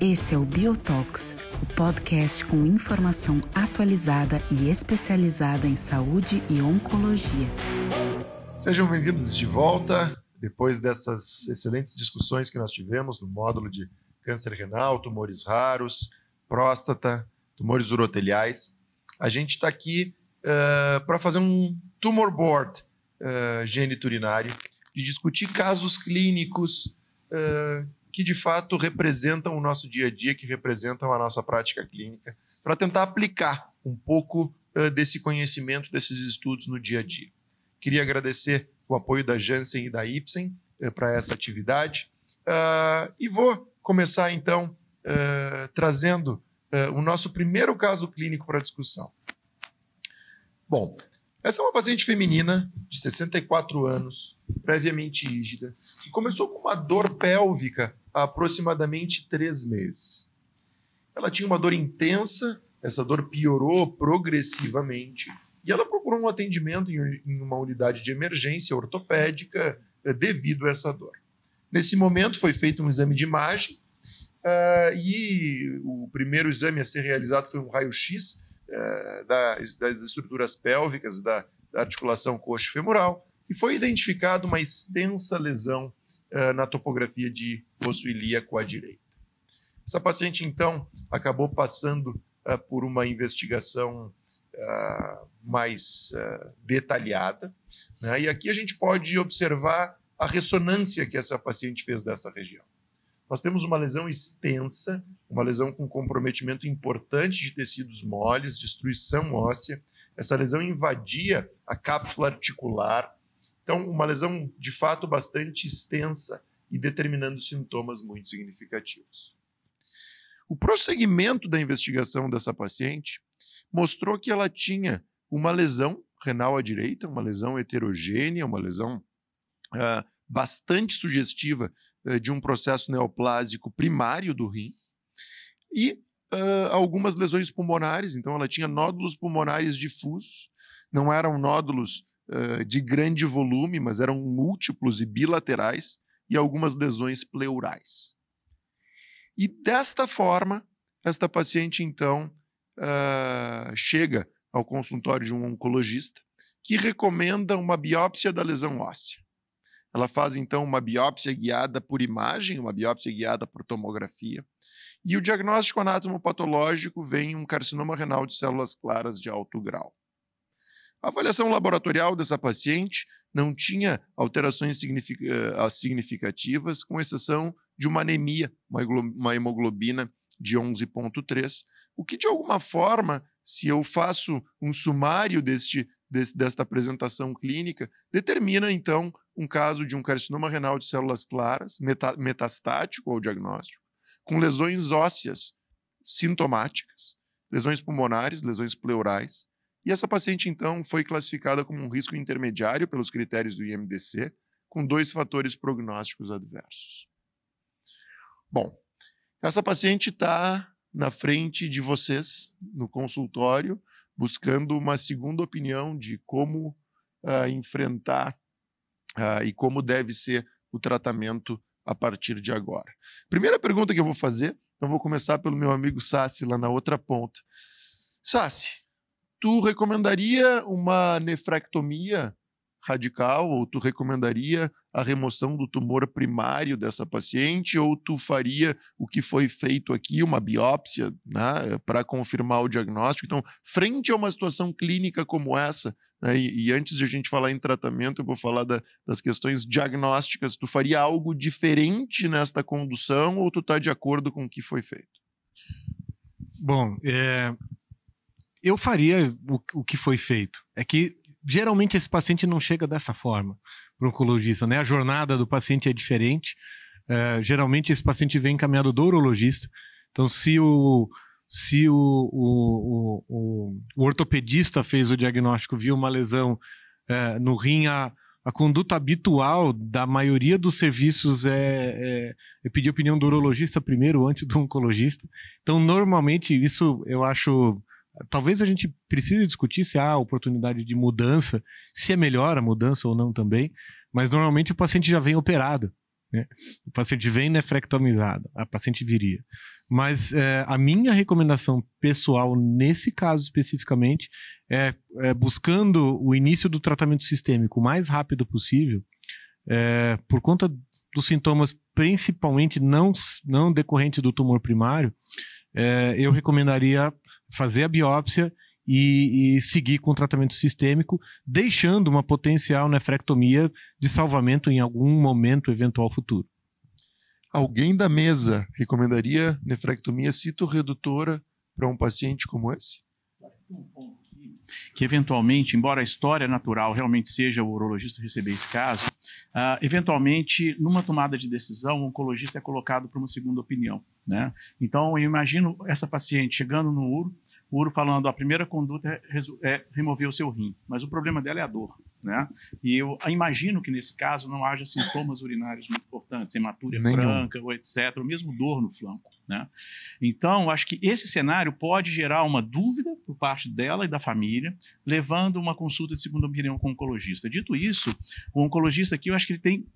Esse é o Biotox, o podcast com informação atualizada e especializada em saúde e oncologia. Sejam bem-vindos de volta. Depois dessas excelentes discussões que nós tivemos no módulo de câncer renal, tumores raros, próstata, tumores uroteliais, a gente está aqui uh, para fazer um tumor board uh, geniturinário, de discutir casos clínicos uh, que de fato representam o nosso dia a dia, que representam a nossa prática clínica, para tentar aplicar um pouco uh, desse conhecimento, desses estudos no dia a dia. Queria agradecer o apoio da Janssen e da Ipsen uh, para essa atividade e vou começar então trazendo o nosso primeiro caso clínico para discussão. Bom, essa é uma paciente feminina de 64 anos, previamente rígida, que começou com uma dor pélvica há aproximadamente três meses. Ela tinha uma dor intensa, essa dor piorou progressivamente e ela procurou um atendimento em uma unidade de emergência ortopédica eh, devido a essa dor. Nesse momento foi feito um exame de imagem uh, e o primeiro exame a ser realizado foi um raio-x uh, das, estruturas pélvicas da, articulação coxo-femoral e foi identificado uma extensa lesão uh, na topografia de osso ilíaco à direita. Essa paciente, então, acabou passando uh, por uma investigação mais detalhada, né? e aqui a gente pode observar a ressonância que essa paciente fez dessa região. Nós temos uma lesão extensa, uma lesão com comprometimento importante de tecidos moles, destruição óssea. Essa lesão invadia a cápsula articular, então, uma lesão de fato bastante extensa e determinando sintomas muito significativos. O prosseguimento da investigação dessa paciente mostrou que ela tinha uma lesão renal à direita, uma lesão heterogênea, uma lesão uh, bastante sugestiva de um processo neoplásico primário do rim, e uh, algumas lesões pulmonares. Então, ela tinha nódulos pulmonares difusos, não eram nódulos de grande volume, mas eram múltiplos e bilaterais, e algumas lesões pleurais. E desta forma, esta paciente então uh, chega ao consultório de um oncologista que recomenda uma biópsia da lesão óssea. Ela faz então uma biópsia guiada por imagem, uma biópsia guiada por tomografia, e o diagnóstico anatomopatológico vem um carcinoma renal de células claras de alto grau. A avaliação laboratorial dessa paciente não tinha alterações eh, significativas, com exceção de uma anemia, uma hemoglobina de 11,3, o que de alguma forma, se eu faço um sumário deste, desta apresentação clínica, determina então um caso de um carcinoma renal de células claras, metastático ao diagnóstico, com lesões ósseas sintomáticas, lesões pulmonares, lesões pleurais, e essa paciente, então, foi classificada como um risco intermediário pelos critérios do IMDC, com dois fatores prognósticos adversos. Bom, essa paciente está na frente de vocês, no consultório, buscando uma segunda opinião de como uh, enfrentar uh, e como deve ser o tratamento a partir de agora. Primeira pergunta que eu vou fazer, eu vou começar pelo meu amigo Sassi, lá na outra ponta. Sassi, tu recomendaria uma nefrectomia radical ou tu recomendaria a remoção do tumor primário dessa paciente ou tu faria o que foi feito aqui, uma biópsia, né, para confirmar o diagnóstico? Então, frente a uma situação clínica como essa, né, e, e, antes de a gente falar em tratamento, eu vou falar da, das questões diagnósticas, tu faria algo diferente nesta condução ou tu está de acordo com o que foi feito? Bom, é, eu faria o, o que foi feito. É que geralmente esse paciente não chega dessa forma para o oncologista, né? A jornada do paciente é diferente. É, geralmente esse paciente vem encaminhado do urologista. Então, se o, se o, o, o, o ortopedista fez o diagnóstico, viu uma lesão é, no rim, a, a conduta habitual da maioria dos serviços é, é, é pedir opinião do urologista primeiro, antes do oncologista. Então, normalmente, isso eu acho talvez a gente precise discutir se há oportunidade de mudança, se é melhor a mudança ou não também, mas normalmente o paciente já vem operado. Né? O paciente vem nefrectomizado, a paciente viria. Mas é, a minha recomendação pessoal, nesse caso especificamente, é, é, buscando o início do tratamento sistêmico o mais rápido possível, é, por conta dos sintomas principalmente não, não decorrentes do tumor primário, é, eu recomendaria fazer a biópsia e, e, seguir com o tratamento sistêmico, deixando uma potencial nefrectomia de salvamento em algum momento eventual futuro. Alguém da mesa recomendaria nefrectomia citorredutora para um paciente como esse? Que eventualmente, embora a história natural realmente seja o urologista receber esse caso, uh, eventualmente, numa tomada de decisão, o oncologista é colocado para uma segunda opinião. Né? Então, eu imagino essa paciente chegando no URO, o URO falando a primeira conduta é, é remover o seu rim, mas o problema dela é a dor. Né? E eu imagino que nesse caso não haja sintomas urinários muito importantes, hematúria Nenhum. franca ou etc., ou mesmo dor no flanco. Né? Então, acho que esse cenário pode gerar uma dúvida por parte dela e da família, levando uma consulta de segunda opinião com o oncologista. Dito isso, o oncologista aqui, eu acho que ele tem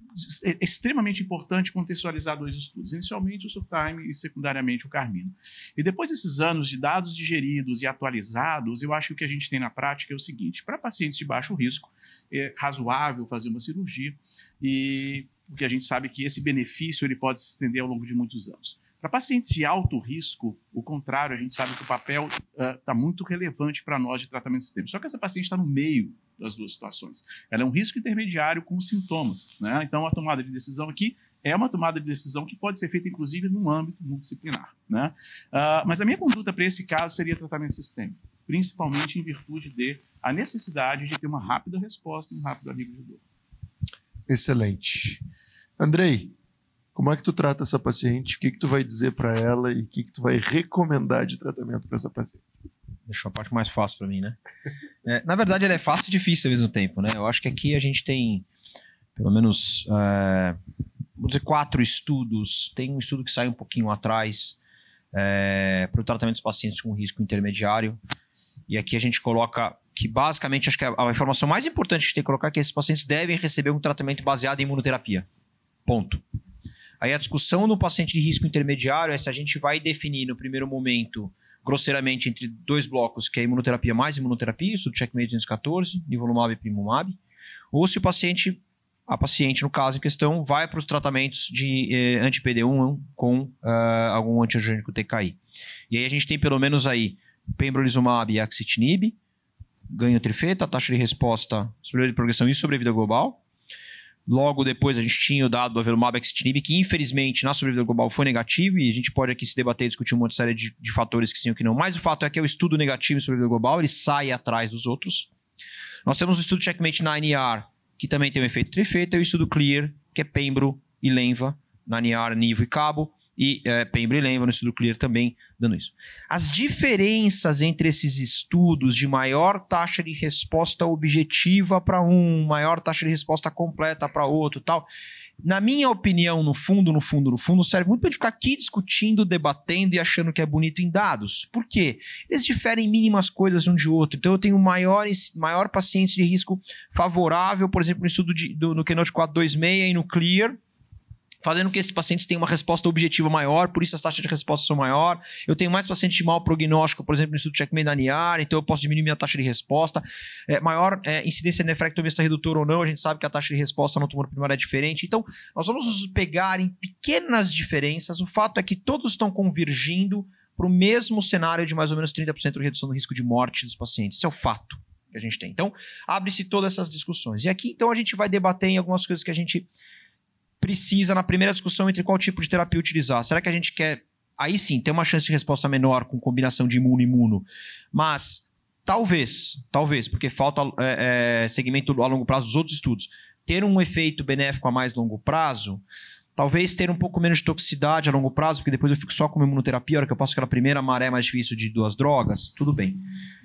é extremamente importante contextualizar dois estudos, inicialmente o Surtime e secundariamente o Carmino. E depois desses anos de dados digeridos e atualizados, eu acho que o que a gente tem na prática é o seguinte: para pacientes de baixo risco, é razoável fazer uma cirurgia e porque a gente sabe que esse benefício ele pode se estender ao longo de muitos anos. Para pacientes de alto risco, o contrário, a gente sabe que o papel está uh, muito relevante para nós de tratamento sistêmico. Só que essa paciente está no meio das duas situações. Ela é um risco intermediário com sintomas. Né? Então, a tomada de decisão aqui é uma tomada de decisão que pode ser feita, inclusive, no âmbito multidisciplinar. Né? Uh, mas a minha conduta para esse caso seria tratamento sistêmico, principalmente em virtude de a necessidade de ter uma rápida resposta e um rápido alívio de dor. Excelente. Andrei, como é que tu trata essa paciente? O que, que tu vai dizer para ela e o que, que tu vai recomendar de tratamento para essa paciente? Deixou a parte mais fácil para mim, né? É, na verdade, ela é fácil e difícil ao mesmo tempo, né? Eu acho que aqui a gente tem pelo menos, é, vou dizer, quatro estudos. Tem um estudo que sai um pouquinho atrás é, para o tratamento dos pacientes com risco intermediário. E aqui a gente coloca que basicamente acho que a, a informação mais importante que a gente tem que colocar é que esses pacientes devem receber um tratamento baseado em imunoterapia. Ponto. Aí a discussão no paciente de risco intermediário é se a gente vai definir no primeiro momento, grosseiramente, entre dois blocos, que é imunoterapia mais imunoterapia, isso do checkmate 214, nivolumab e primumab, ou se o paciente, a paciente, no caso em questão, vai para os tratamentos de eh, anti-PD1 com uh, algum antiangiogênico TKI. E aí a gente tem pelo menos aí pembrolizumab e axitinib, ganho trifeta, taxa de resposta, superior de progressão e sobrevida global, Logo depois a gente tinha o dado do avelumab exitinib, que infelizmente na sobrevida global foi negativo, e a gente pode aqui se debater e discutir um monte de série de, de fatores que sim ou que não. Mas o fato é que é o estudo negativo em sobrevida global, ele sai atrás dos outros. Nós temos o estudo Checkmate 9ER, que também tem um efeito trifeta, e o estudo Clear, que é Pembro e Lenva, 9ER, Nivo e Cabo, e é, Pembre lembra no estudo Clear também dando isso. As diferenças entre esses estudos de maior taxa de resposta objetiva para um, maior taxa de resposta completa para outro tal, na minha opinião, no fundo, no fundo, no fundo, serve muito para ficar aqui discutindo, debatendo e achando que é bonito em dados. Por quê? Eles diferem mínimas coisas um de outro. Então eu tenho maiores, maior pacientes de risco favorável, por exemplo, no estudo de, do, no Keynote 426 e no Clear, fazendo com que esses pacientes tenham uma resposta objetiva maior, por isso as taxas de resposta são maior. Eu tenho mais pacientes de mau prognóstico, por exemplo, no estudo checkmate da NIAR, então eu posso diminuir minha taxa de resposta. É, maior é, incidência de nefrectomista redutor ou não, a gente sabe que a taxa de resposta no tumor primário é diferente. Então, nós vamos nos pegar em pequenas diferenças. O fato é que todos estão convergindo para o mesmo cenário de mais ou menos 30% de redução do risco de morte dos pacientes. Isso é o fato que a gente tem. Então, abre-se todas essas discussões. E aqui, então, a gente vai debater em algumas coisas que a gente precisa na primeira discussão entre qual tipo de terapia utilizar. Será que a gente quer, aí sim, ter uma chance de resposta menor com combinação de imuno-imuno, mas talvez, talvez, porque falta é, é, segmento a longo prazo dos outros estudos, ter um efeito benéfico a mais longo prazo, Talvez ter um pouco menos de toxicidade a longo prazo, porque depois eu fico só com imunoterapia, a hora que eu passo aquela primeira maré mais difícil de duas drogas, tudo bem.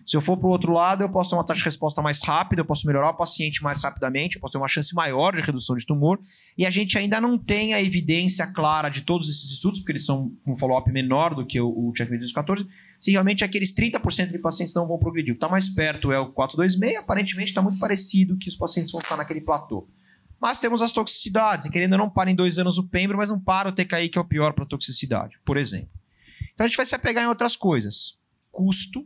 Se eu for para o outro lado, eu posso ter uma taxa de resposta mais rápida, eu posso melhorar o paciente mais rapidamente, eu posso ter uma chance maior de redução de tumor. E a gente ainda não tem a evidência clara de todos esses estudos, porque eles são um follow-up menor do que o, o Checkmate 214, se realmente aqueles 30% de pacientes não vão progredir. O que está mais perto é o 426, aparentemente está muito parecido que os pacientes vão ficar naquele platô. Mas temos as toxicidades, e querendo não para em dois anos o pembro, mas não para o TKI, que é o pior para toxicidade, por exemplo. Então a gente vai se apegar em outras coisas: custo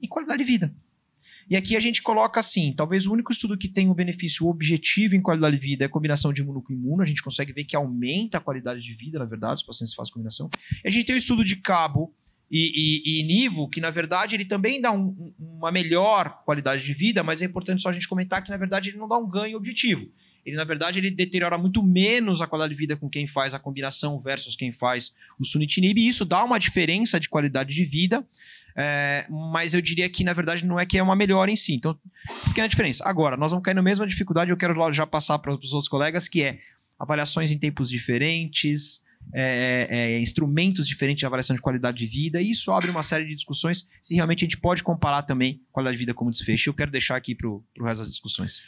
e qualidade de vida. E aqui a gente coloca assim: talvez o único estudo que tem um benefício objetivo em qualidade de vida é a combinação de imuno com imuno. A gente consegue ver que aumenta a qualidade de vida, na verdade, os pacientes fazem combinação. E a gente tem o estudo de cabo e, e, e Nivo, que na verdade ele também dá um, uma melhor qualidade de vida, mas é importante só a gente comentar que na verdade ele não dá um ganho objetivo ele na verdade ele deteriora muito menos a qualidade de vida com quem faz a combinação versus quem faz o sunitinib, e isso dá uma diferença de qualidade de vida, é, mas eu diria que na verdade não é que é uma melhora em si. Então, pequena diferença. Agora, nós vamos cair na mesma dificuldade, eu quero já passar para os outros colegas, que é avaliações em tempos diferentes, é, é, instrumentos diferentes de avaliação de qualidade de vida, e isso abre uma série de discussões se realmente a gente pode comparar também qualidade de vida como desfecho. Eu quero deixar aqui para o resto das discussões.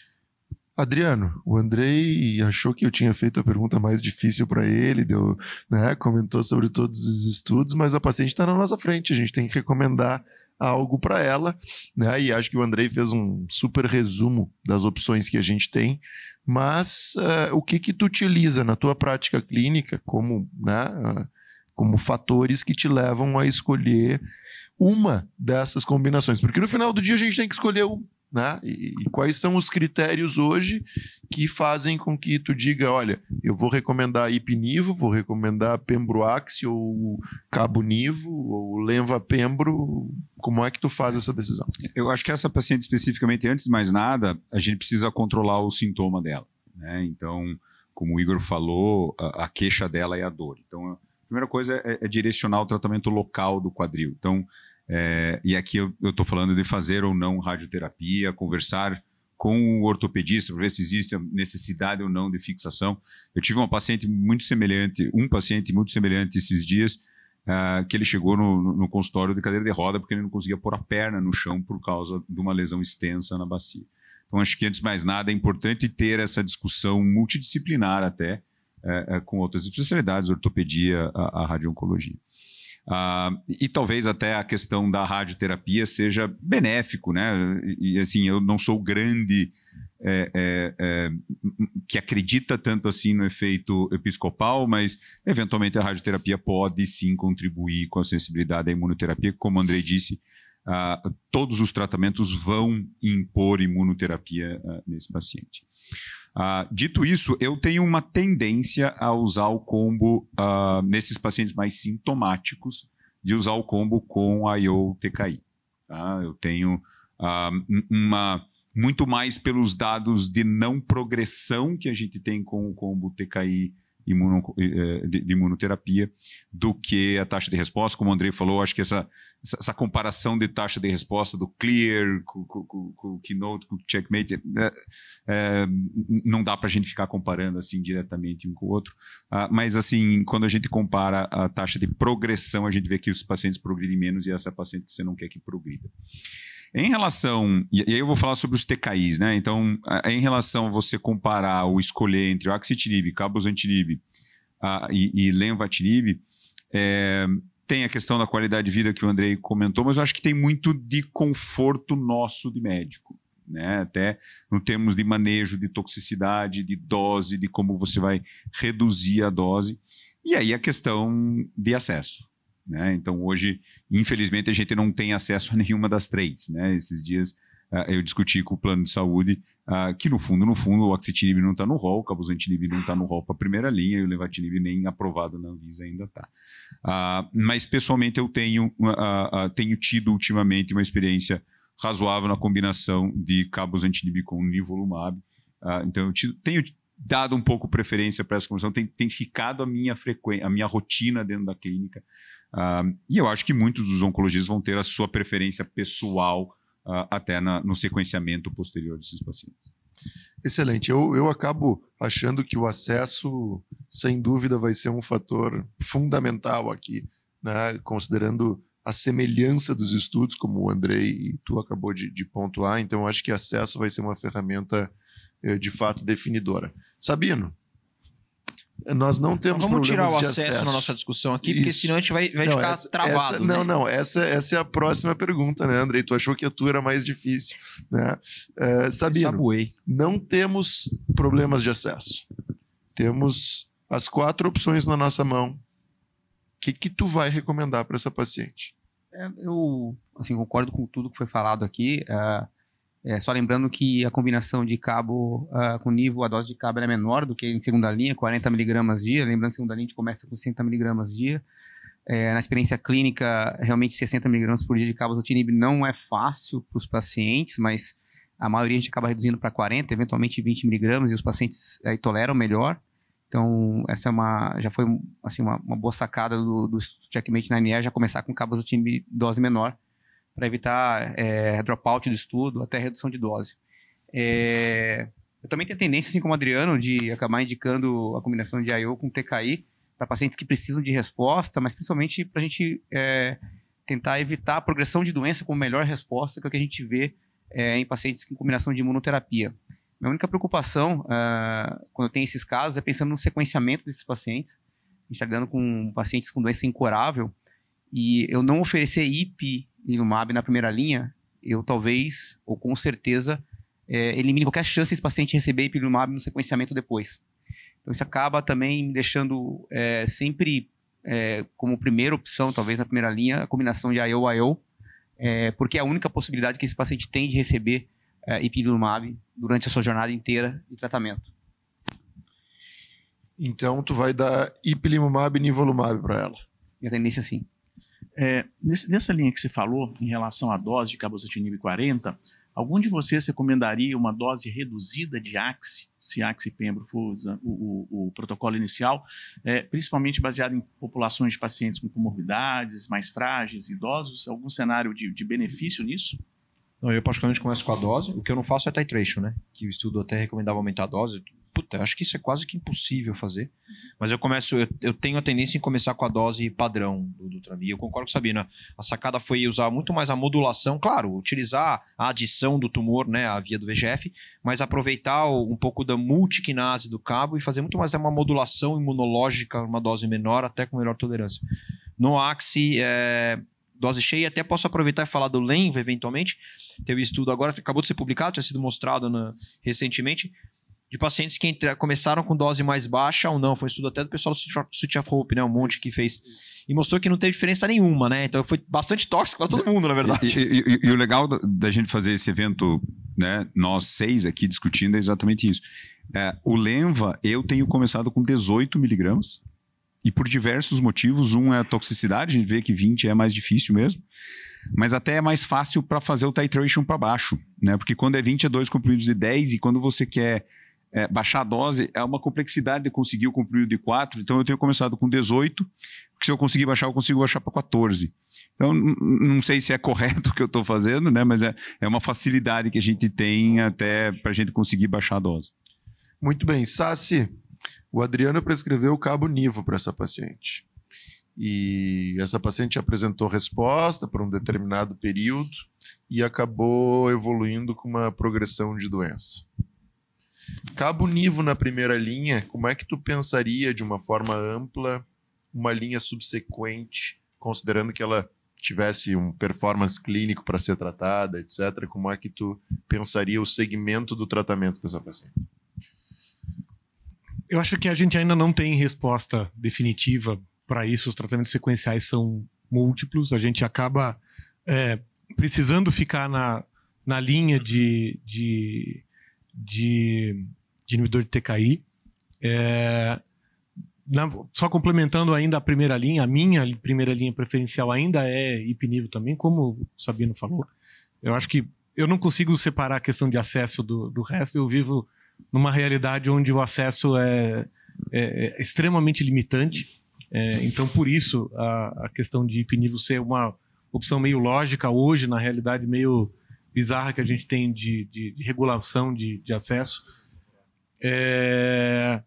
Adriano, o Andrei achou que eu tinha feito a pergunta mais difícil para ele, deu, né, comentou sobre todos os estudos, mas a paciente está na nossa frente, a gente tem que recomendar algo para ela, né? E acho que o Andrei fez um super resumo das opções que a gente tem, mas uh, o que que tu utiliza na tua prática clínica como, né, uh, como fatores que te levam a escolher uma dessas combinações? Porque no final do dia a gente tem que escolher um né? E, e, quais são os critérios hoje que fazem com que tu diga, olha, eu vou recomendar ipinivo, vou recomendar pembroax ou cabunivo ou lenva-pembro, como é que tu faz essa decisão? Eu acho que essa paciente especificamente, antes de mais nada, a gente precisa controlar o sintoma dela, né? Então, como o Igor falou, a, a queixa dela é a dor. Então, a primeira coisa é, é direcionar o tratamento local do quadril. Então, é, e aqui eu estou falando de fazer ou não radioterapia, conversar com o ortopedista para ver se existe necessidade ou não de fixação. Eu tive uma paciente muito semelhante, um paciente muito semelhante esses dias, uh, que ele chegou no, no, consultório de cadeira de roda porque ele não conseguia pôr a perna no chão por causa de uma lesão extensa na bacia. Então, acho que antes de mais nada é importante ter essa discussão multidisciplinar até uh, uh, com outras especialidades, ortopedia, a, a radio-oncologia. Uh, e talvez até a questão da radioterapia seja benéfico, né? E, assim, eu não sou grande é, é, é, que acredita tanto assim no efeito episcopal, mas eventualmente a radioterapia pode sim contribuir com a sensibilidade da imunoterapia. Como o Andrei disse, uh, todos os tratamentos vão impor imunoterapia uh, nesse paciente. Uh, dito isso, eu tenho uma tendência a usar o combo uh, nesses pacientes mais sintomáticos, de usar o combo com IO-TKI. Tá? Eu tenho uh, uma muito mais pelos dados de não progressão que a gente tem com o combo TKI imuno, eh, de, imunoterapia do que a taxa de resposta. Como o Andrei falou, acho que essa, essa, essa comparação de taxa de resposta do Clear com, com, com, com o Keynote, com o Checkmate, é, é, não dá para a gente ficar comparando assim diretamente um com o outro. Ah, mas assim, quando a gente compara a taxa de progressão, a gente vê que os pacientes progridem menos e essa é a paciente que você não quer que progrida. Em relação, e aí eu vou falar sobre os TKIs, né? Então, em relação a você comparar ou escolher entre o axitinib, cabozantinib e, e lenvatinib, é, tem a questão da qualidade de vida que o Andrei comentou, mas eu acho que tem muito de conforto nosso de médico. Né? Até no termos de manejo de toxicidade, de dose, de como você vai reduzir a dose. E aí a questão de acesso. Né? Então, hoje, infelizmente, a gente não tem acesso a nenhuma das três. Né? Esses dias uh, eu discuti com o plano de saúde uh, que, no fundo, no fundo, o oxitinib não está no rol, o cabozantinib não está no rol para a primeira linha e o levatinib nem aprovado na Anvisa ainda está. Uh, mas, pessoalmente, eu tenho, tenho tido ultimamente uma experiência razoável na combinação de cabozantinib com nivolumab. então, eu tenho dado um pouco preferência para essa combinação, tem, tem ficado a minha frequência, a minha rotina dentro da clínica. Uh, e eu acho que muitos dos oncologistas vão ter a sua preferência pessoal uh, até na, no sequenciamento posterior desses pacientes. Excelente. Eu, eu acabo achando que o acesso, sem dúvida, vai ser um fator fundamental aqui, né? considerando a semelhança dos estudos, como o Andrei e tu acabou de, de pontuar. Então, eu acho que acesso vai ser uma ferramenta eh, de fato definidora. Sabino, nós não temos Então, vamos tirar o problemas acesso, de acesso na nossa discussão aqui, porque Isso. senão a gente vai, vai Não, ficar essa- travado. essa- né? Não, não, essa, essa é a próxima pergunta, né, Andrei? Tu achou que a tua era mais difícil, né? Eh, Sabino, Sabuei. não temos problemas de acesso. Temos as quatro opções na nossa mão. O que, que tu vai recomendar para essa paciente? É, eu assim, concordo com tudo que foi falado aqui. é, é, só lembrando que a combinação de cabo ah, com nível, a dose de cabo é menor do que em segunda linha, 40 miligramas dia. Lembrando que segunda linha a gente começa com 60 miligramas dia. É, na experiência clínica, realmente 60 miligramas por dia de cabozantinib não é fácil para os pacientes, mas a maioria a gente acaba reduzindo para 40, eventualmente 20 miligramas, e os pacientes aí toleram melhor. Então, essa é uma, já foi assim, uma, uma boa sacada do, do Checkmate 9 já começar com cabozantinib dose menor, para evitar é, dropout do estudo, até redução de dose. É, eu também tenho tendência, assim como o Adriano, de acabar indicando a combinação de IO com TKI para pacientes que precisam de resposta, mas principalmente para a gente é, tentar evitar a progressão de doença como melhor resposta, que é o que a gente vê é, em pacientes com combinação de imunoterapia. Minha única preocupação, ah, quando eu tenho esses casos, é pensando no sequenciamento desses pacientes. A gente está lidando com pacientes com doença incurável, e eu não oferecer ipilimumab na primeira linha, eu talvez, ou com certeza, é, elimine qualquer chance desse paciente receber ipilimumab no sequenciamento depois. Então isso acaba também me deixando é, sempre é, como primeira opção, talvez na primeira linha, a combinação de IO-IO, é, porque é a única possibilidade que esse paciente tem de receber é, ipilimumab durante a sua jornada inteira de tratamento. Então, tu vai dar ipilimumab e nivolumab para ela. Minha tendência é sim. É, nessa linha que você falou, em relação à dose de cabozantinib 40, algum de vocês recomendaria uma dose reduzida de Axi, se Axi e Pembro for o, o- o protocolo inicial, é, principalmente baseado em populações de pacientes com comorbidades, mais frágeis, idosos? Algum cenário de, de benefício nisso? Não, eu particularmente começo com a dose. O que eu não faço é titration, né? Que o estudo até recomendava aumentar a dose. Puta, acho que isso é quase que impossível fazer. Mas eu começo, eu, eu tenho a tendência em começar com a dose padrão do, do. Eu concordo com Sabina. A sacada foi usar muito mais a modulação, claro, utilizar a adição do tumor, né, a via do VGF, mas aproveitar um pouco da multiquinase do cabo e fazer muito mais uma modulação imunológica, uma dose menor, até com melhor tolerância. No Axi, é, dose cheia, até posso aproveitar e falar do Lenva, eventualmente. Teve estudo agora, acabou de ser publicado, tinha sido mostrado na- recentemente, de pacientes que entra- começaram com dose mais baixa ou não. Foi um estudo até do pessoal do City of Hope, né? Um monte que fez. E mostrou que não teve diferença nenhuma, né? Então foi bastante tóxico para todo mundo, na verdade. E, e- e- e o legal da, da gente fazer esse evento, né, nós seis aqui discutindo, é exatamente isso. É, o Lenva, eu tenho começado com 18 miligramas, e por diversos motivos. Um é a toxicidade, a gente vê que 20 é mais difícil mesmo, mas até é mais fácil para fazer o titration para baixo, né? Porque quando é 20 é dois comprimidos de 10, e quando você quer é, baixar a dose, é uma complexidade de conseguir o comprimido de 4. Então eu tenho começado com 18, porque se eu conseguir baixar, eu consigo baixar para 14. Então, não sei se é correto o que eu estou fazendo, né? Mas é, é uma facilidade que a gente tem até para a gente conseguir baixar a dose. Muito bem. Sassi, o Adriano prescreveu o cabo nivo para essa paciente. E essa paciente apresentou resposta por um determinado período e acabou evoluindo com uma progressão de doença. Cabo nivo na primeira linha, como é que tu pensaria de uma forma ampla uma linha subsequente, considerando que ela tivesse um performance clínico para ser tratada, etc. Como é que tu pensaria o segmento do tratamento dessa paciente? Eu acho que a gente ainda não tem resposta definitiva para isso. Os tratamentos sequenciais são múltiplos. A gente acaba é, precisando ficar na, na linha de, de, de, de inibidor de TKI. É, na- só complementando ainda a primeira linha, a minha primeira linha preferencial ainda é hipnivo também, como o Sabino falou. Eu acho que eu não consigo separar a questão de acesso do, do resto. Eu vivo numa realidade onde o acesso é, é- é extremamente limitante. É, então, por isso, a, a questão de hipnivo ser uma opção meio lógica hoje, na realidade, meio bizarra que a gente tem de, de, de regulação de, de acesso. É,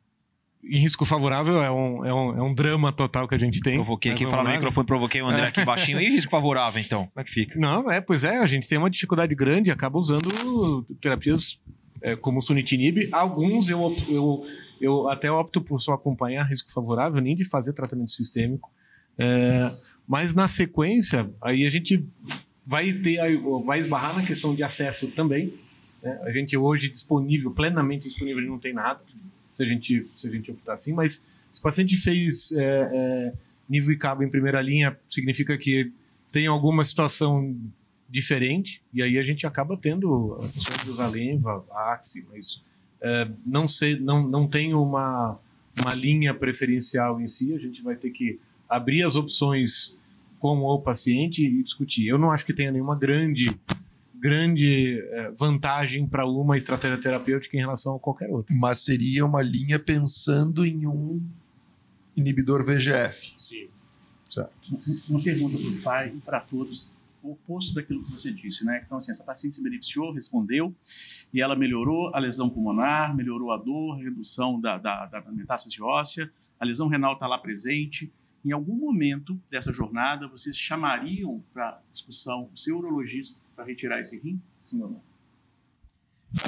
em risco favorável é um, é, um, é um drama total que a gente tem. Provoquei aqui, falar no microfone, provoquei o André aqui baixinho. E risco favorável, então? Como é que fica? Não, é, pois é, a gente tem uma dificuldade grande e acaba usando terapias é, como o sunitinib. Alguns eu, eu, eu até opto por só acompanhar risco favorável, nem de fazer tratamento sistêmico. É, mas na sequência, aí a gente vai ter, vai esbarrar na questão de acesso também. né? A gente hoje disponível, plenamente disponível, não tem nada, se a gente, se a gente optar assim, mas se o paciente fez é, é, nível e cabo em primeira linha, significa que tem alguma situação diferente, e aí a gente acaba tendo a opção de usar Lenva, Axi, mas é, não, sei, não, não tem uma, uma linha preferencial em si, a gente vai ter que abrir as opções com o paciente e discutir. Eu não acho que tenha nenhuma grande grande é, vantagem para uma estratégia terapêutica em relação a qualquer outra. Mas seria uma linha pensando em um inibidor VGF. Sim. Certo. uma pergunta para o pai e para todos, o oposto daquilo que você disse, né? Então, assim, essa paciente se beneficiou, respondeu, e ela melhorou a lesão pulmonar, melhorou a dor, a redução da, da, da metástase óssea, a lesão renal está lá presente. Em algum momento dessa jornada, vocês chamariam para discussão o seu urologista para retirar esse rim? Sim ou não?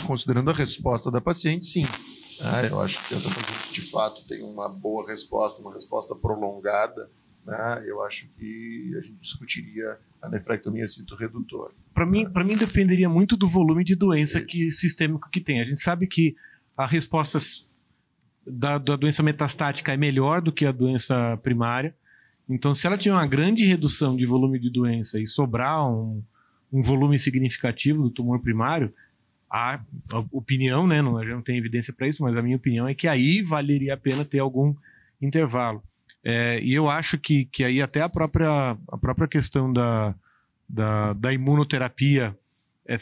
Considerando a resposta da paciente, sim. Ah, eu acho que se essa paciente de fato tem uma boa resposta, uma resposta prolongada, né, eu acho que a gente discutiria a nefrectomia cinto-redutora. Para mim, para mim dependeria muito do volume de doença que sistêmico que tem. A gente sabe que a resposta da, da doença metastática é melhor do que a doença primária. Então, se ela tiver uma grande redução de volume de doença e sobrar um, um volume significativo do tumor primário, a, a opinião, né, não, não tem evidência para isso, mas a minha opinião é que aí valeria a pena ter algum intervalo. É, e eu acho que, que aí até a própria, a própria questão da, da, da imunoterapia, é,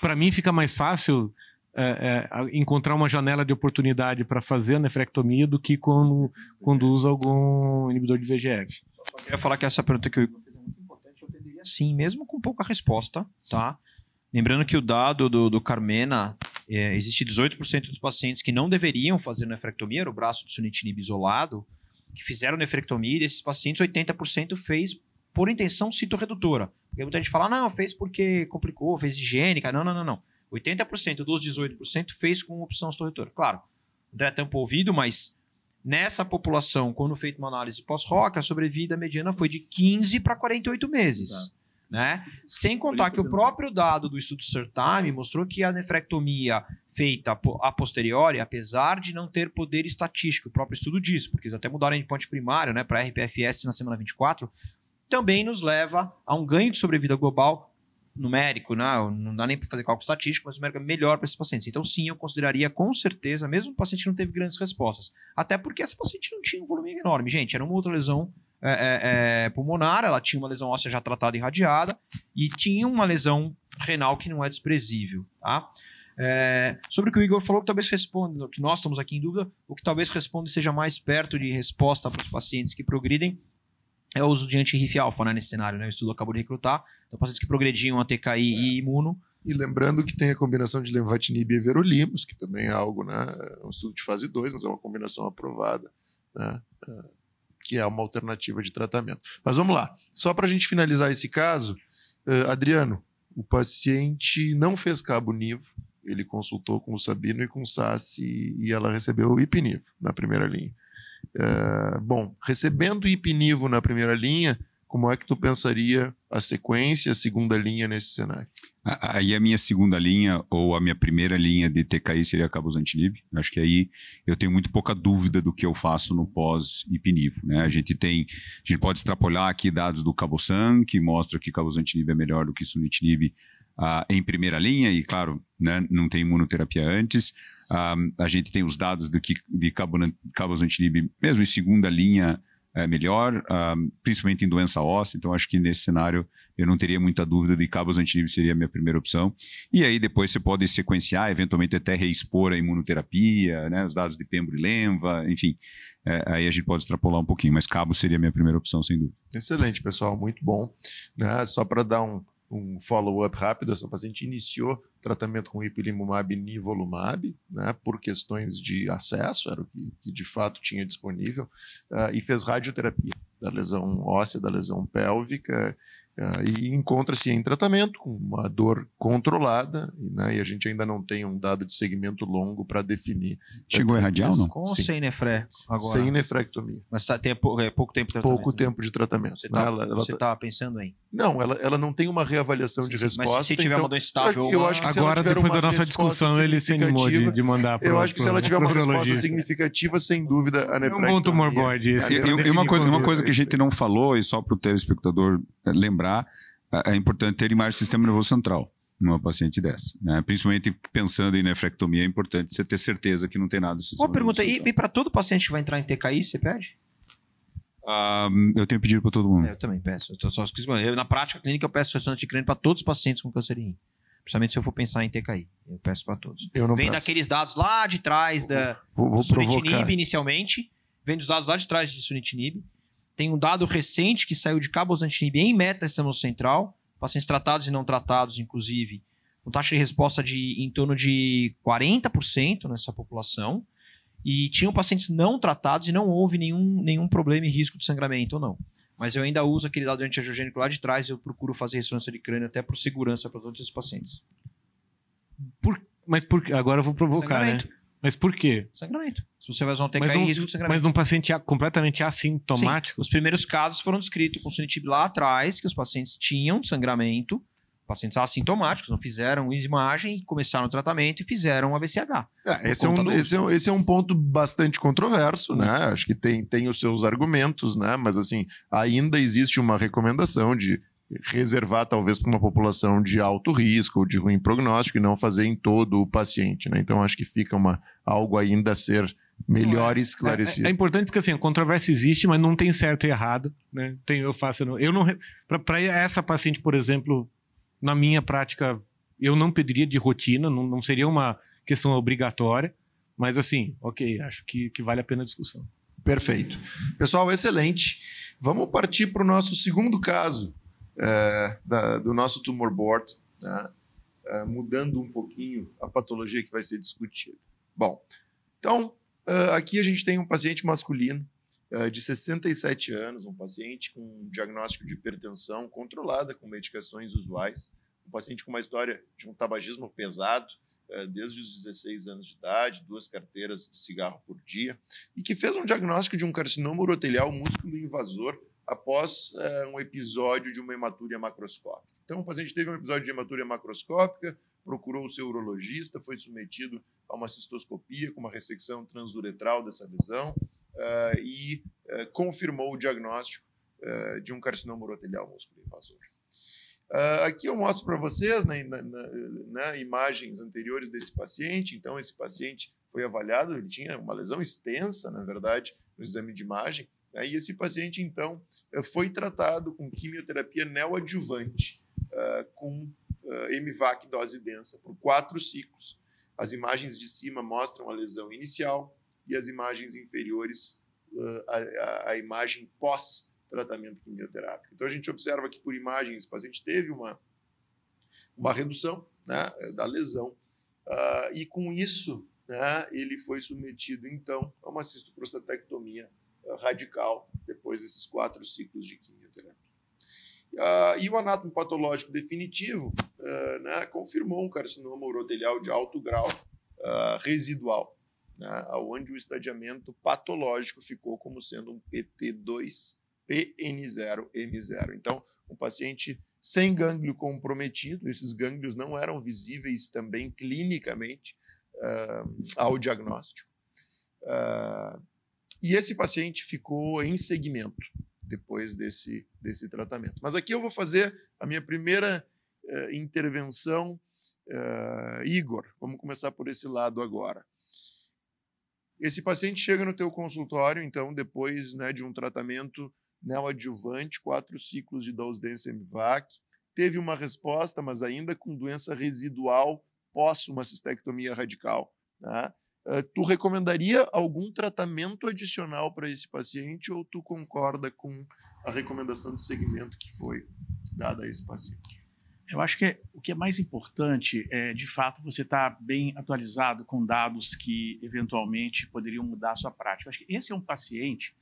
para mim fica mais fácil é, é, encontrar uma janela de oportunidade para fazer a nefrectomia do que quando, usa algum inibidor de VGF. Eu queria falar que essa pergunta que é. Eu sim, mesmo com pouca resposta, tá? Lembrando que o dado do, do Carmena, é, existe 18% dos pacientes que não deveriam fazer nefrectomia, era o braço de sunitinib isolado, que fizeram nefrectomia, e desses pacientes, 80% fez por intenção citorredutora. Porque muita gente fala, não, fez porque complicou, fez higiênica. Não, não, não, não. 80% dos 18% fez com opção citorredutora. Claro, o André tampa o ouvido, mas nessa população, quando feita uma análise pós-ROC, a sobrevida mediana foi de 15 para 48 meses. Né? Sem contar que o próprio dado do estudo CERTAME mostrou que a nefrectomia feita a posteriori, apesar de não ter poder estatístico, o próprio estudo diz, porque eles até mudaram o endpoint primário né, para RPFS na semana 24, também nos leva a um ganho de sobrevida global numérico, né? não dá nem para fazer cálculo estatístico, mas numérico é melhor para esses pacientes. Então, sim, eu consideraria com certeza, mesmo o paciente não teve grandes respostas, até porque essa paciente não tinha um volume enorme. Gente, era uma outra lesão é, é, é, pulmonar, ela tinha uma lesão óssea já tratada e irradiada, e tinha uma lesão renal que não é desprezível, tá? É, sobre o que o Igor falou, que talvez responda, que nós estamos aqui em dúvida, o que talvez responda seja mais perto de resposta para os pacientes que progridem é o uso de anti-RIF alfa né, nesse cenário, né? O estudo acabou de recrutar. Então, pacientes que progrediam a TKI e imuno, E lembrando que tem a combinação de lenvatinib e everolimus, que também é algo, né? É um estudo de fase 2, mas é uma combinação aprovada, né? é, que é uma alternativa de tratamento. Mas vamos lá. Só para a gente finalizar esse caso, eh, Adriano, o paciente não fez cabo nivo, ele consultou com o Sabino e com o Sassi e ela recebeu o ipinivo na primeira linha. Eh, bom, recebendo ipinivo na primeira linha, como é que tu pensaria a sequência, a segunda linha nesse cenário? Aí a minha segunda linha ou a minha primeira linha de TKI seria cabozantinib. Acho que aí eu tenho muito pouca dúvida do que eu faço no pós-ipinivo. Né? A gente tem, a gente pode extrapolar aqui dados do Cabosan, que mostra que cabozantinib é melhor do que sunitinib ah, em primeira linha, e claro, né, não tem imunoterapia antes. Ah, a gente tem os dados do que de cabozantinib, mesmo em segunda linha, é melhor, ah, principalmente em doença óssea. Então, acho que nesse cenário eu não teria muita dúvida de cabozantinib seria a minha primeira opção. E aí depois você pode sequenciar, eventualmente até reexpor a imunoterapia, né, os dados de Pembro e Lenva, enfim. É, aí a gente pode extrapolar um pouquinho, mas cabo seria a minha primeira opção, sem dúvida. Excelente, pessoal, muito bom. Né? Só para dar um, um follow-up rápido. Essa paciente iniciou tratamento com ipilimumab e nivolumab, né, por questões de acesso, era o que, que de fato tinha disponível, uh, e fez radioterapia da lesão óssea, da lesão pélvica, e encontra-se em tratamento com uma dor controlada, né, e a gente ainda não tem um dado de segmento longo para definir. Chegou em radial, não? Com ou Sim. sem nefré agora? Sem nefrectomia. Mas tá, tem pou- é, pouco tempo de tratamento. Pouco tempo de tratamento. Você né, tá, você tá- tá pensando em? Não, ela, ela não tem uma reavaliação de resposta. Mas se tiver então, uma doença estável, eu acho que Agora, depois da nossa discussão, ele se animou de, de mandar para Eu acho que se ela tiver uma resposta significativa, sem dúvida, a É um nefrectomia. bom tumor board. E, uma, coisa, uma coisa que a gente não falou, e só para o telespectador eh, lembrar, é é importante ter imagem do sistema nervoso central numa paciente dessa. Né? Principalmente pensando em nefrectomia, é importante você ter certeza que não tem nada do sistema Uma pergunta, e, e para todo paciente que vai entrar em TKI, você pede? Ah, eu tenho pedido para todo mundo. É, eu também peço. Eu tô só, eu, na prática clínica, eu peço ressonância de crânio para todos os pacientes com câncer rim. Principalmente se eu for pensar em TKI. Eu peço para todos. Eu não Vem peço. daqueles dados lá de trás da Vou, vou sunitinib provocar. inicialmente. Vem dos dados lá de trás de sunitinib. Tem um dado recente que saiu de cabozantinib em meta-sistema central. Pacientes tratados e não tratados, inclusive, com taxa de resposta de em torno de 40% nessa população. E tinham pacientes não tratados e não houve nenhum, nenhum problema e risco de sangramento ou não. Mas eu ainda uso aquele dado antiangiogênico lá de trás e eu procuro fazer ressonância de crânio até por segurança para todos esses pacientes. Mas por, agora eu vou provocar, né? Mas por quê? Sangramento. Se você vai usar um TKI, Mas, num- risco de sangramento. mas num paciente completamente assintomático, Os primeiros casos foram descritos com sunitinib lá atrás, que os pacientes tinham sangramento, pacientes assintomáticos, não fizeram imagem, começaram o tratamento e fizeram a VCH. É, esse, é um, esse, é um, esse é um ponto bastante controverso, né? Acho que tem, tem os seus argumentos, né? Mas, assim, ainda existe uma recomendação de reservar, talvez, para uma população de alto risco ou de ruim prognóstico e não fazer em todo o paciente, né? Então, acho que fica uma, algo ainda a ser melhor esclarecido. É, é importante porque assim, a controvérsia existe, mas não tem certo e errado, né? Tem eu faço, eu não, eu não para essa paciente, por exemplo, na minha prática, eu não pediria de rotina, não, não seria uma questão obrigatória, mas assim, ok, acho que, que vale a pena a discussão. Perfeito. Pessoal, excelente. Vamos partir para o nosso segundo caso é, da- do nosso tumor board, né? É, mudando um pouquinho a patologia que vai ser discutida. Bom, então, é, aqui a gente tem um paciente masculino é, de 67 anos, um paciente com diagnóstico de hipertensão controlada com medicações usuais, um paciente com uma história de um tabagismo pesado, é, desde os 16 anos de idade, duas carteiras de cigarro por dia, e que fez um diagnóstico de um carcinoma urotelial músculo invasor após eh, um episódio de uma hematúria macroscópica. Então, o paciente teve um episódio de hematúria macroscópica, procurou o seu urologista, foi submetido a uma cistoscopia com uma ressecção transuretral dessa lesão eh, e eh, confirmou o diagnóstico de um carcinoma urotelial músculo invasor. Aqui eu mostro para vocês né, na, na- na imagens anteriores desse paciente. Então, esse paciente foi avaliado, ele tinha uma lesão extensa, na verdade, no exame de imagem. Né, E esse paciente, então, eh, foi tratado com quimioterapia neoadjuvante, ah, com ah, MVAC dose densa, por quatro ciclos. As imagens de cima mostram a lesão inicial e as imagens inferiores, a, imagem pós-tratamento quimioterápico. Então, a gente observa que, por imagem, esse paciente teve uma, uma redução né, da lesão. ah, e, com isso, né, ele foi submetido, então, a uma cistoprostatectomia radical depois desses quatro ciclos de quimioterapia. Ah, e o anátomo patológico definitivo ah, né, confirmou um carcinoma urotelial de alto grau ah, residual, né, onde o estadiamento patológico ficou como sendo um PT2 PN0M0. Então, um paciente sem gânglio comprometido, esses gânglios não eram visíveis também clinicamente ao diagnóstico. Ah, e esse paciente ficou em segmento depois desse, desse tratamento. Mas aqui eu vou fazer a minha primeira eh, intervenção. Eh, Igor, vamos começar por esse lado agora. Esse paciente chega no teu consultório, então, depois né, de um tratamento neoadjuvante, quatro ciclos de dose densa MVAC, teve uma resposta, mas ainda com doença residual pós uma cistectomia radical. Né? Uh, tu recomendaria algum tratamento adicional para esse paciente ou tu concorda com a recomendação de segmento que foi dada a esse paciente? Eu acho que o que é mais importante é, de fato, você estar tá bem atualizado com dados que eventualmente poderiam mudar a sua prática. Eu acho que esse é um paciente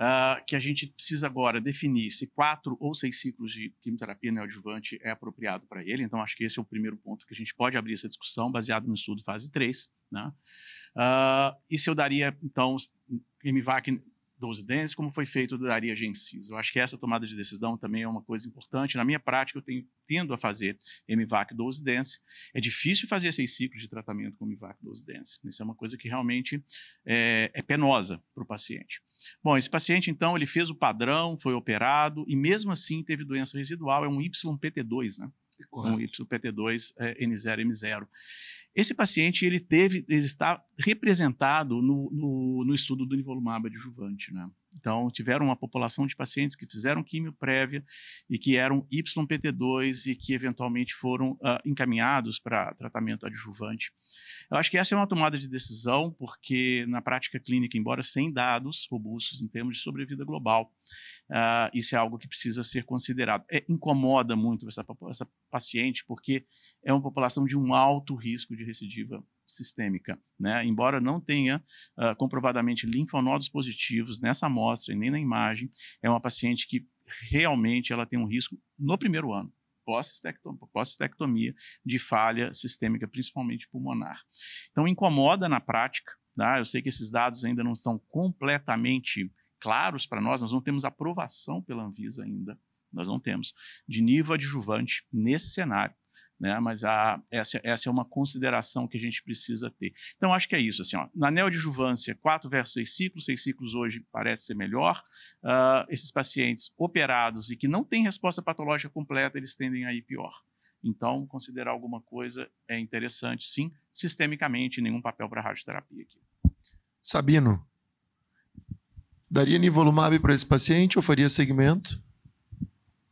uh, que a gente precisa agora definir se quatro ou seis ciclos de quimioterapia neoadjuvante é apropriado para ele. Então, acho que esse é o primeiro ponto que a gente pode abrir essa discussão, baseado no estudo fase 3. Né? Uh, e se eu daria, então, MVAC 12 dentes, como foi feito da Daria Gensis. Eu acho que essa tomada de decisão também é uma coisa importante. Na minha prática, eu tenho, tendo a fazer MVAC 12 dentes. É difícil fazer seis ciclos de tratamento com MVAC 12 dentes. Isso é uma coisa que realmente é, é penosa para o paciente. Bom, esse paciente, então, ele fez o padrão, foi operado e mesmo assim teve doença residual, é um YPT2, né? Correto. Um YPT2 é, N0M0. Esse paciente ele teve, ele está representado no, no, no estudo do nivolumab adjuvante, né? Então, tiveram uma população de pacientes que fizeram químio prévia e que eram YPT2 e que eventualmente foram uh, encaminhados para tratamento adjuvante. Eu acho que essa é uma tomada de decisão, porque na prática clínica, embora sem dados robustos em termos de sobrevida global, Uh, isso é algo que precisa ser considerado. É, incomoda muito essa, essa paciente, porque é uma população de um alto risco de recidiva sistêmica. Né? Embora não tenha uh, comprovadamente linfonodos positivos nessa amostra e nem na imagem, é uma paciente que realmente ela tem um risco no primeiro ano pós-estectomia de falha sistêmica, principalmente pulmonar. Então, incomoda na prática. Tá? Eu sei que esses dados ainda não estão completamente claros para nós, nós não temos aprovação pela Anvisa ainda, nós não temos, de nível adjuvante nesse cenário. Né? Mas a, essa, essa é uma consideração que a gente precisa ter. Então, acho que é isso. Assim, ó, na neoadjuvância, 4 versus 6 ciclos, 6 ciclos hoje parece ser melhor. Uh, esses pacientes operados e que não têm resposta patológica completa, eles tendem a ir pior. Então, considerar alguma coisa é interessante, sim, sistemicamente, nenhum papel para radioterapia aqui. Sabino, Daria nivolumab para esse paciente ou faria segmento?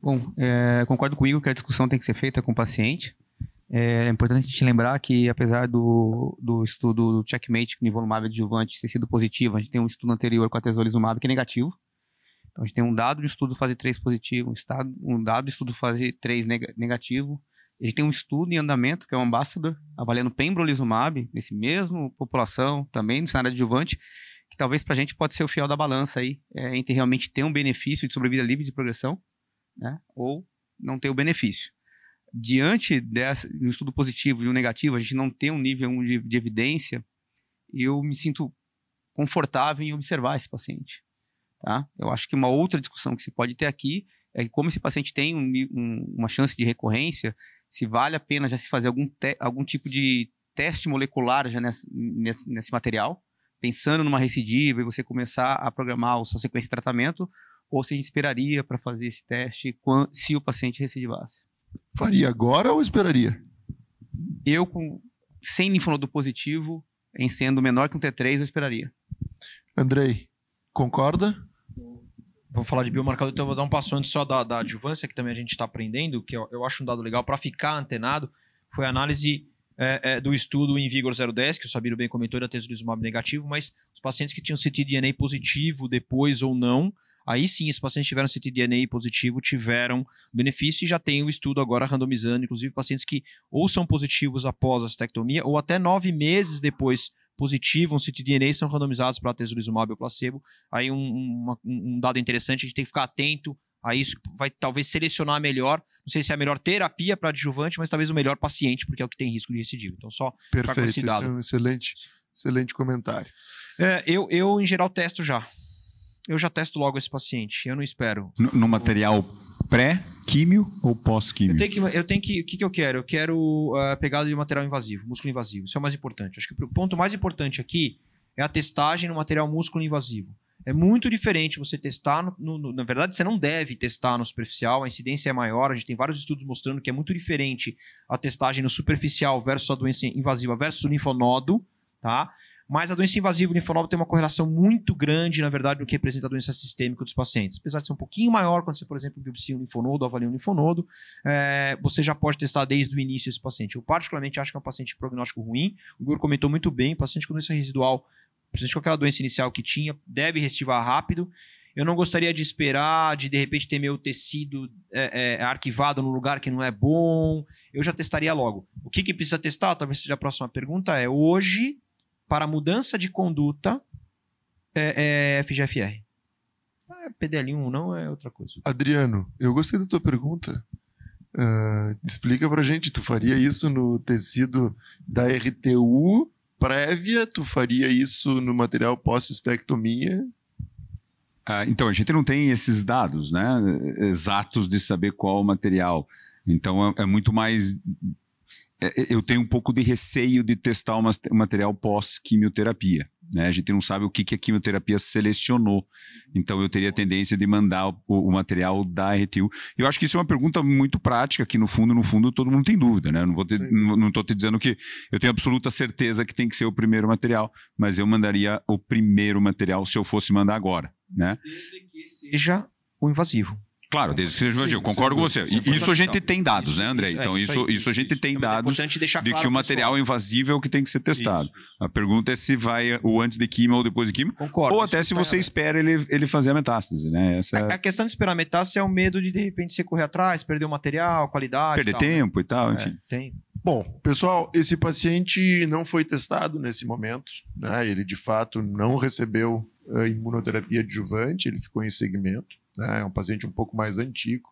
Bom, é, concordo comigo que a discussão tem que ser feita com o paciente. É importante a gente lembrar que, apesar do, do estudo do checkmate com nivolumab adjuvante ter sido positivo, a gente tem um estudo anterior com a tesolizumab que é negativo. Então, a gente tem um dado de estudo fase 3 positivo, um, estado, um dado de estudo fase 3 negativo. A gente tem um estudo em andamento, que é o Ambassador, avaliando pembrolizumab, nesse mesmo população, também no cenário adjuvante, que talvez para a gente pode ser o fiel da balança aí, é, entre realmente ter um benefício de sobrevida livre de progressão, né, ou não ter o benefício. Diante desse, um estudo positivo e um negativo, a gente não tem um nível de, de evidência, eu me sinto confortável em observar esse paciente. Tá? Eu acho que uma outra discussão que se pode ter aqui é que como esse paciente tem um, um, uma chance de recorrência, se vale a pena já se fazer algum, te, algum tipo de teste molecular já nesse, nesse, nesse material, pensando numa recidiva e você começar a programar a sua sequência de tratamento, ou se a gente esperaria para fazer esse teste se o paciente recidivasse? Faria agora ou esperaria? Eu, com, sem linfonodo positivo, em sendo menor que um T3, eu esperaria. Andrei, concorda? Vamos falar de biomarcador, então eu vou dar um passo antes só da, da adjuvância, que também a gente está aprendendo, que eu, eu acho um dado legal para ficar antenado, foi a análise é, é, do estudo em Vigor 010, que o Sabino bem comentou, era tesolizumab negativo, mas os pacientes que tinham ctDNA positivo depois ou não, aí sim, esses pacientes tiveram ctDNA positivo, tiveram benefício e já tem o estudo agora randomizando, inclusive pacientes que ou são positivos após a astectomia ou até nove meses depois positivam ctDNA são randomizados para tesolizumab ou placebo. Aí um, um, um dado interessante, a gente tem que ficar atento Aí isso vai talvez selecionar melhor, não sei se é a melhor terapia para adjuvante, mas talvez o melhor paciente, porque é o que tem risco de recidiva. Então, só Perfeito, esse é um excelente, excelente comentário. É, eu, eu, em geral, testo já. Eu já testo logo esse paciente, eu não espero. No, no material pré-químio ou pós-químio? Eu tenho que. Eu tenho que. O que, que eu quero? Eu quero uh, pegada de material invasivo, músculo invasivo. Isso é o mais importante. Acho que o ponto mais importante aqui é a testagem no material músculo invasivo. É muito diferente você testar, no, no, na verdade, você não deve testar no superficial, a incidência é maior. A gente tem vários estudos mostrando que é muito diferente a testagem no superficial versus a doença invasiva versus o linfonodo, tá? Mas a doença invasiva linfonodo tem uma correlação muito grande, na verdade, do que representa a doença sistêmica dos pacientes. Apesar de ser um pouquinho maior quando você, por exemplo, biopsia um linfonodo, avalia um linfonodo, é, você já pode testar desde o início esse paciente. Eu, particularmente, acho que é um paciente prognóstico ruim. O Igor comentou muito bem, paciente com doença residual principalmente com aquela doença inicial que tinha, deve restivar rápido. eu não gostaria de esperar, de de repente ter meu tecido é, é, arquivado num lugar que não é bom. Eu já testaria logo. O que, que precisa testar? Talvez seja a próxima pergunta. É hoje, para mudança de conduta, é, é FGFR. Ah, PDL1 não é outra coisa. Adriano, eu gostei da tua pergunta. Uh, explica pra gente, tu faria isso no tecido da RTU prévia? Tu faria isso no material pós-cistectomia? Ah, então, a gente não tem esses dados né, exatos de saber qual o material. Então, é, é muito mais. É, eu tenho um pouco de receio de testar o material pós-quimioterapia. Né? A gente não sabe o que, que a quimioterapia selecionou. Então eu teria a tendência de mandar o, o, material da RTU. Eu acho que isso é uma pergunta muito prática, que no fundo, no fundo, todo mundo tem dúvida. Né? não estou te dizendo que eu tenho absoluta certeza que tem que ser o primeiro material, mas eu mandaria o primeiro material se eu fosse mandar agora. Né? Desde que seja o invasivo. Claro, desde que seja invasivo, concordo com você. Isso, isso a gente tem dados, né, André? Então, isso, isso, a gente tem dados de que o material invasível é o que tem que ser testado. A pergunta é se vai o antes de quimio ou depois de quimio. Concordo. Ou até se você espera ele, ele fazer a metástase, né? Essa a, a questão de esperar a metástase é o medo de, de repente, você correr atrás, perder o material, qualidade. Perder tal, né? tempo né? e tal, enfim. É, tem. Bom, pessoal, esse paciente não foi testado nesse momento, né? Ele de fato não recebeu uh, imunoterapia adjuvante, ele ficou em segmento né? é um paciente um pouco mais antigo,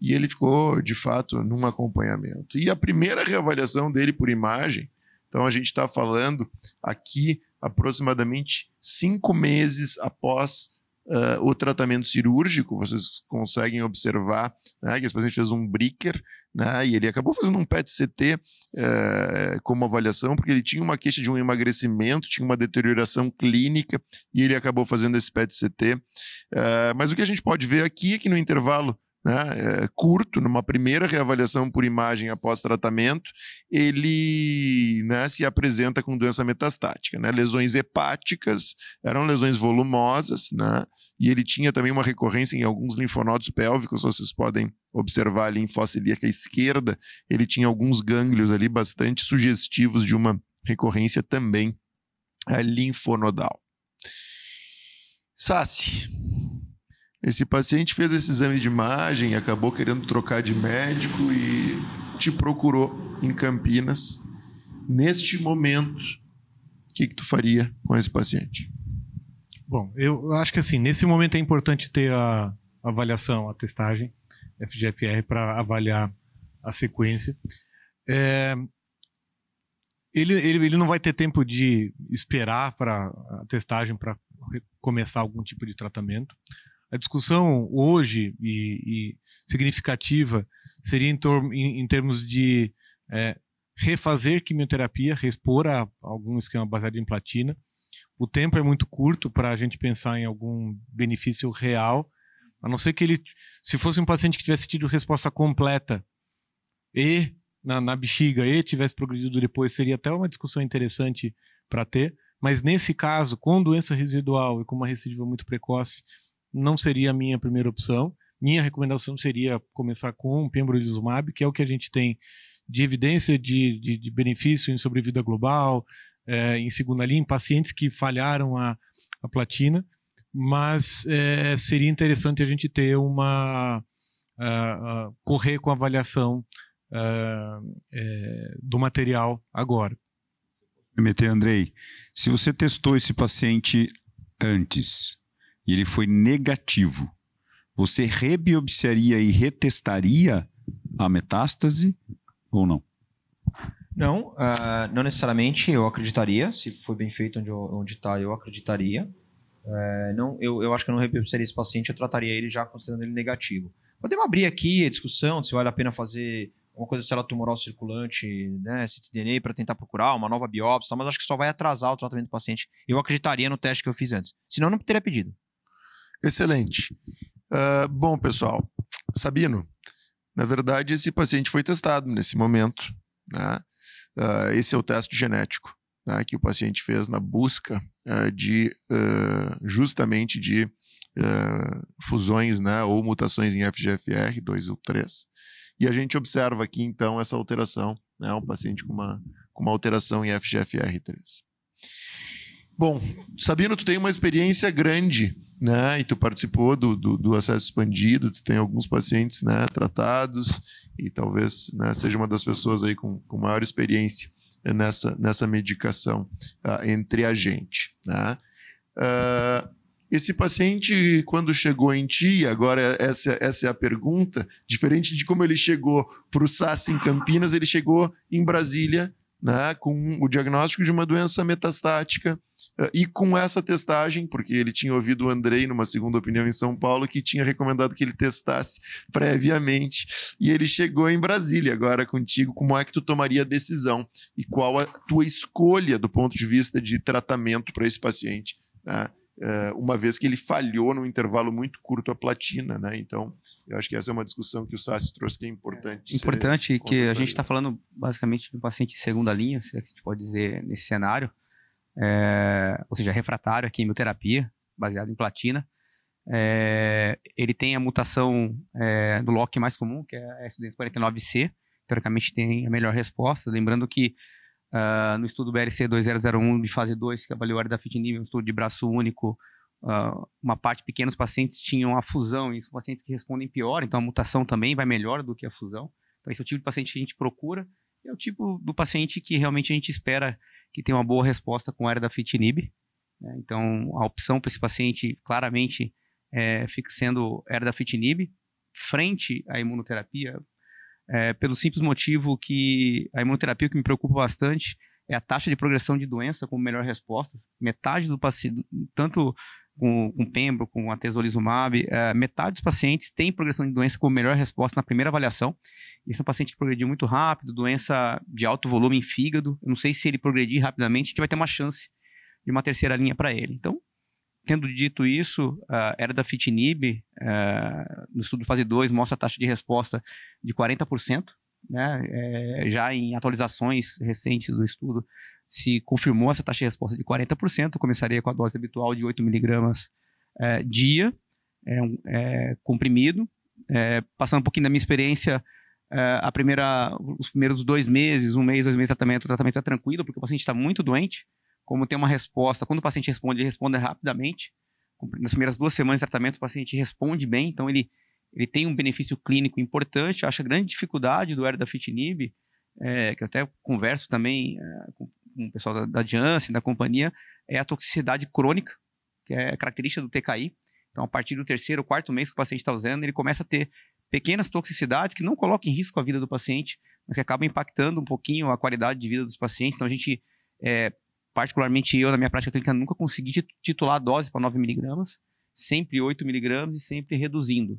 e ele ficou, de fato, num acompanhamento. E a primeira reavaliação dele por imagem, então a gente está falando aqui aproximadamente cinco meses após uh, o tratamento cirúrgico, vocês conseguem observar né, que esse paciente fez um breaker, né, e ele acabou fazendo um PET-CT uh, eh, como avaliação, porque ele tinha uma queixa de um emagrecimento, tinha uma deterioração clínica, e ele acabou fazendo esse PET-CT. Uh, eh, mas o que a gente pode ver aqui é que no intervalo né, é, curto, numa primeira reavaliação por imagem após tratamento, ele né, se apresenta com doença metastática. Né? Lesões hepáticas, eram lesões volumosas, né? e ele tinha também uma recorrência em alguns linfonodos pélvicos, vocês podem observar ali em fossa ilíaca esquerda, ele tinha alguns gânglios ali bastante sugestivos de uma recorrência também é, linfonodal. Sassi, esse paciente fez esse exame de imagem, acabou querendo trocar de médico e te procurou em Campinas. Neste momento, o que, que tu faria com esse paciente? Bom, eu acho que assim, nesse momento é importante ter a avaliação, a testagem FGFR para avaliar a sequência. É, ele, ele, ele não vai ter tempo de esperar para a testagem para começar algum tipo de tratamento. A discussão hoje e, e significativa seria em, em, em termos de é, refazer quimioterapia, respor a algum esquema baseado em platina. O tempo é muito curto para a gente pensar em algum benefício real, a não ser que ele, se fosse um paciente que tivesse tido resposta completa e na, na bexiga e tivesse progredido depois, seria até uma discussão interessante para ter. Mas nesse caso, com doença residual e com uma recidiva muito precoce, não seria a minha primeira opção. Minha recomendação seria começar com o pembrolizumab, que é o que a gente tem de evidência de, de, de benefício em sobrevida global, é, em segunda linha, em pacientes que falharam a, a platina, mas é, seria interessante a gente ter uma. Correr com a avaliação uh, é, do material agora. Meter, Andrei, se você testou esse paciente antes, e ele foi negativo, você rebiopsiaria e retestaria a metástase ou não? Não, uh, não necessariamente eu acreditaria. Se foi bem feito onde está, eu acreditaria. Uh, não, eu, eu acho que eu não rebiopsiaria esse paciente, eu trataria ele já considerando ele negativo. Podemos abrir aqui a discussão se vale a pena fazer uma coisa célula tumoral circulante, né, ctDNA, para tentar procurar uma nova biópsia, mas acho que só vai atrasar o tratamento do paciente. Eu acreditaria no teste que eu fiz antes. Senão, eu não teria pedido. Excelente. Uh, bom, pessoal, Sabino, na verdade, esse paciente foi testado nesse momento. Né? Uh, esse é o teste genético né, que o paciente fez na busca uh, de justamente de fusões né, ou mutações em FGFR 2 ou 3. E a gente observa aqui, então, essa alteração, né, um paciente com uma, com uma alteração em FGFR3. Bom, Sabino, tu tem uma experiência grande né? E tu participou do, do, do, acesso expandido, tu tem alguns pacientes, né, tratados e talvez né, seja uma das pessoas aí com, com maior experiência nessa, nessa medicação uh, entre a gente, né? Uh, esse paciente, quando chegou em ti, agora essa, essa é a pergunta, diferente de como ele chegou para o SAS em Campinas, ele chegou em Brasília né, com o diagnóstico de uma doença metastática uh, e com essa testagem, porque ele tinha ouvido o Andrei numa segunda opinião em São Paulo que tinha recomendado que ele testasse previamente e ele chegou em Brasília agora contigo, como é que tu tomaria a decisão e qual a tua escolha do ponto de vista de tratamento para esse paciente, né? Uh, uma vez que ele falhou num intervalo muito curto a platina, né? Então, eu acho que essa é uma discussão que o Sassi trouxe que é importante. Importante que a gente está falando basicamente de um paciente de segunda linha, se é que a gente pode dizer nesse cenário, é, ou seja, refratário à quimioterapia, baseado em platina. É, ele tem a mutação é, do LOC mais comum, que é a S249C, teoricamente tem a melhor resposta. Lembrando que Uh, no estudo BRC 2001 de fase 2, que avaliou a área da fitinib, um estudo de braço único, uh, uma parte pequena dos pacientes tinham a fusão, e os pacientes que respondem pior, então a mutação também vai melhor do que a fusão. Então esse é o tipo de paciente que a gente procura, é o tipo do paciente que realmente a gente espera que tenha uma boa resposta com a área da fitinib. Né? Então a opção para esse paciente claramente é, fica sendo área da fitinib, frente à imunoterapia, é, pelo simples motivo que a imunoterapia que me preocupa bastante é a taxa de progressão de doença como melhor resposta. Metade do paciente, tanto com, com Pembro, com a tesolizumab, é, metade dos pacientes tem progressão de doença como melhor resposta na primeira avaliação. Esse é um paciente que progrediu muito rápido, doença de alto volume em fígado. Eu não sei se ele progredir rapidamente, a gente vai ter uma chance de uma terceira linha para ele. Então, tendo dito isso, a era da Fitinib, uh, no estudo fase 2, mostra a taxa de resposta de 40%. Né? É, já em atualizações recentes do estudo, se confirmou essa taxa de resposta de 40%. Começaria com a dose habitual de 8mg é, dia, é, é, comprimido. É, passando um pouquinho da minha experiência, é, a primeira, os primeiros dois meses, um mês, dois meses de tratamento, o tratamento é tranquilo, porque o paciente está muito doente como tem uma resposta, quando o paciente responde, ele responde rapidamente. Nas primeiras duas semanas de tratamento, o paciente responde bem, então ele, ele tem um benefício clínico importante. Acho a grande dificuldade do Erdafitinib, é, que eu até converso também é, com, com, o pessoal da, da Janssen, da companhia, é a toxicidade crônica, que é característica do TKI. Então, a partir do terceiro, quarto mês que o paciente está usando, ele começa a ter pequenas toxicidades que não colocam em risco a vida do paciente, mas que acabam impactando um pouquinho a qualidade de vida dos pacientes. Então, a gente é, particularmente eu, na minha prática clínica, nunca consegui titular a dose para 9 miligramas, sempre 8 miligramas e sempre reduzindo.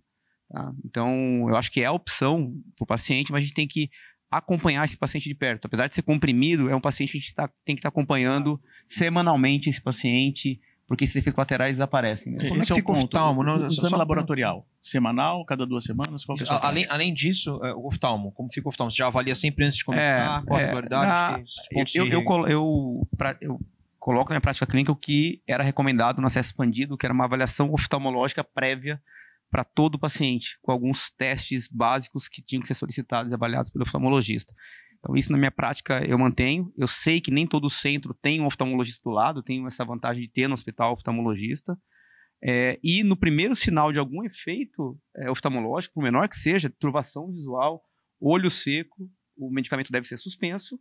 Tá? Então, eu acho que é a opção para o paciente, mas a gente tem que acompanhar esse paciente de perto. Apesar de ser comprimido, é um paciente que a gente tá, tem que estar tá acompanhando semanalmente esse paciente, porque esses efeitos colaterais desaparecem. Né? Como Esse é, é o ponto. oftalmo? Não, o exame laboratorial, semanal, cada duas semanas? Qual que é além, além disso, é, o oftalmo, como fica o oftalmo? Você já avalia sempre antes de começar? É, qual a é, prioridade? eu, eu, eu, eu, pra, eu coloco na minha prática clínica o que era recomendado no acesso expandido, que era uma avaliação oftalmológica prévia para todo o paciente, com alguns testes básicos que tinham que ser solicitados e avaliados pelo oftalmologista. Então, isso na minha prática eu mantenho. Eu sei que nem todo centro tem um oftalmologista do lado, tenho essa vantagem de ter no hospital oftalmologista. É, e no primeiro sinal de algum efeito é, oftalmológico, por menor que seja, turvação visual, olho seco, o medicamento deve ser suspenso.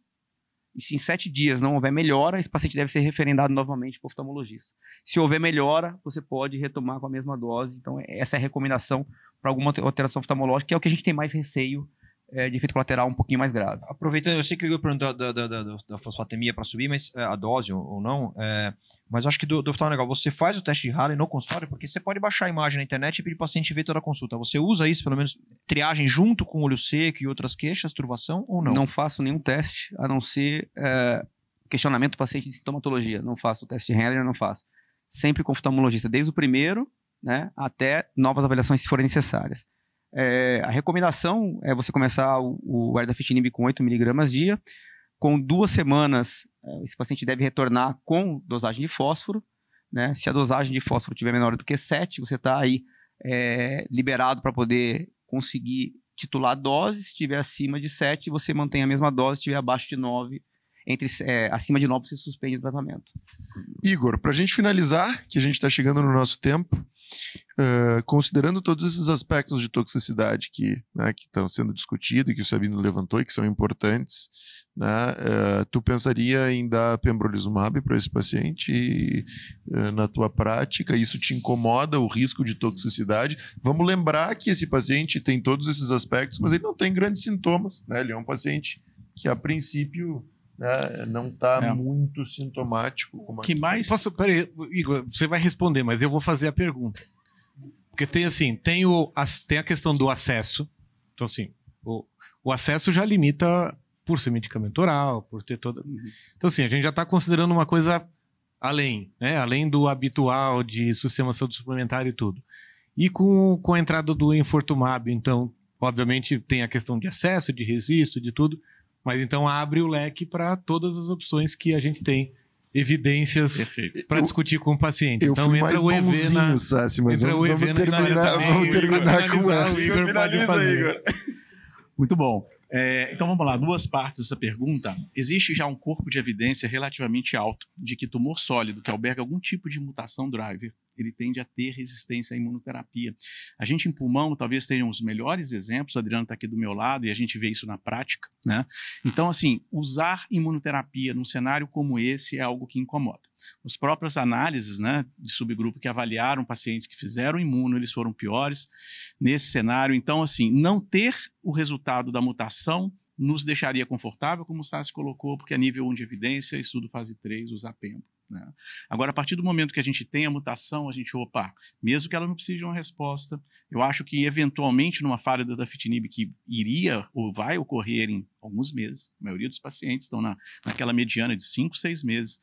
E se em sete dias não houver melhora, esse paciente deve ser referendado novamente para o oftalmologista. Se houver melhora, você pode retomar com a mesma dose. Então, essa é a recomendação para alguma alteração oftalmológica, que é o que a gente tem mais receio é, de efeito colateral um pouquinho mais grave. Aproveitando, eu sei que eu ia perguntar da, da, da, da fosfatemia para subir, mas é, a dose ou, ou não, é, mas acho que do, do legal, você faz o teste de Halley no consultório, porque você pode baixar a imagem na internet e pedir para o paciente ver toda a consulta. Você usa isso, pelo menos, triagem junto com olho seco e outras queixas, turvação ou não? Não faço nenhum teste, a não ser é, questionamento do paciente de sintomatologia. Não faço o teste de Halley, não faço. Sempre com oftalmologista, desde o primeiro né, até novas avaliações se forem necessárias. É, a recomendação é você começar o, o erdafitinib com 8mg dia. Com duas semanas, é, esse paciente deve retornar com dosagem de fósforo. Né? Se a dosagem de fósforo tiver menor do que 7, você está aí é, liberado para poder conseguir titular dose. Se estiver acima de 7, você mantém a mesma dose. Se estiver abaixo de 9, entre é, acima de 9 se suspende o tratamento. Igor, para a gente finalizar, que a gente está chegando no nosso tempo, uh, considerando todos esses aspectos de toxicidade que né, estão sendo discutidos e que o Sabino levantou e que são importantes, né, uh, tu pensaria em dar pembrolizumab para esse paciente e, uh, na tua prática? Isso te incomoda o risco de toxicidade? Vamos lembrar que esse paciente tem todos esses aspectos, mas ele não tem grandes sintomas. Né? Ele é um paciente que, a princípio, né, não está é. muito sintomático. Como que mais? Posso, peraí, Igor, você vai responder, mas eu vou fazer a pergunta. Porque tem assim, tem, o, tem a questão do acesso. Então, assim, o, o acesso já limita por ser medicamento oral, por ter toda. Então, assim, a gente já está considerando uma coisa além, né? Além do habitual de sistema de saúde suplementar e tudo. E com, com a entrada do Infortumab, então, obviamente, tem a questão de acesso, de registro, de tudo. Mas então abre o leque para todas as opções que a gente tem evidências para discutir com o paciente. Eu então fui entra mais o EV na, Sassi, mas entra vamos, o EV vamos terminar, vamos terminar com essa. O Igor pode fazer. Muito bom. É, então vamos lá, duas partes dessa pergunta. Existe já um corpo de evidência relativamente alto de que tumor sólido que alberga algum tipo de mutação driver ele tende a ter resistência à imunoterapia. A gente em pulmão talvez tenha os melhores exemplos, o Adriano está aqui do meu lado e a gente vê isso na prática, né? Então, assim, usar imunoterapia num cenário como esse é algo que incomoda. As próprias análises né, de subgrupo que avaliaram pacientes que fizeram imuno, eles foram piores nesse cenário. Então, assim, não ter o resultado da mutação nos deixaria confortável, como o Sassi colocou, porque a nível 1 de evidência, estudo fase 3, usar PEMBO. Né? Agora, a partir do momento que a gente tem a mutação, a gente, opa, mesmo que ela não precise de uma resposta, eu acho que eventualmente numa falha da dafitinib que iria ou vai ocorrer em alguns meses, a maioria dos pacientes estão na, naquela mediana de 5, 6 meses,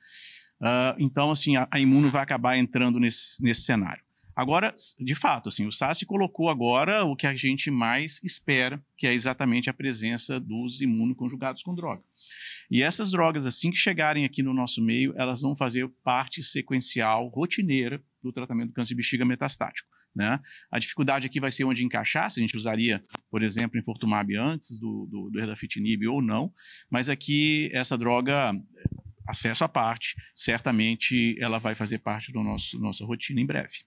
uh, então, assim, a, a imuno vai acabar entrando nesse, nesse cenário. Agora, de fato, assim, o SASI colocou agora o que a gente mais espera, que é exatamente a presença dos imunoconjugados com droga. E essas drogas, assim que chegarem aqui no nosso meio, elas vão fazer parte sequencial, rotineira, do tratamento do câncer de bexiga metastático. Né? A dificuldade aqui vai ser onde encaixar, se a gente usaria, por exemplo, Infortumab antes do, do, do Erdafitinib ou não, mas aqui essa droga, acesso à parte, certamente ela vai fazer parte da nossa rotina em breve.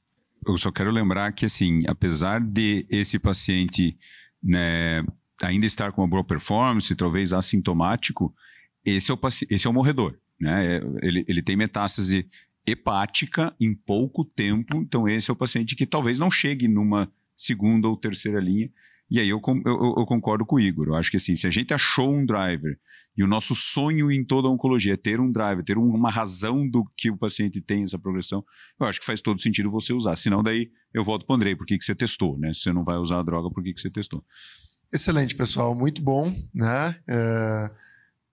Eu só quero lembrar que, assim, apesar de esse paciente né, ainda estar com uma boa performance, talvez assintomático, esse é o, esse é o morredor. Né? É, ele, ele tem metástase hepática em pouco tempo, então esse é o paciente que talvez não chegue numa segunda ou terceira linha. E aí eu, eu, eu, concordo com o Igor. Eu acho que assim, se a gente achou um driver e o nosso sonho em toda a oncologia é ter um driver, ter uma razão do que o paciente tem essa progressão, eu acho que faz todo sentido você usar. Senão daí eu volto para o Andrei, por que, que você testou? Né? Se você não vai usar a droga, por que, que você testou? Excelente, pessoal. Muito bom. Né? É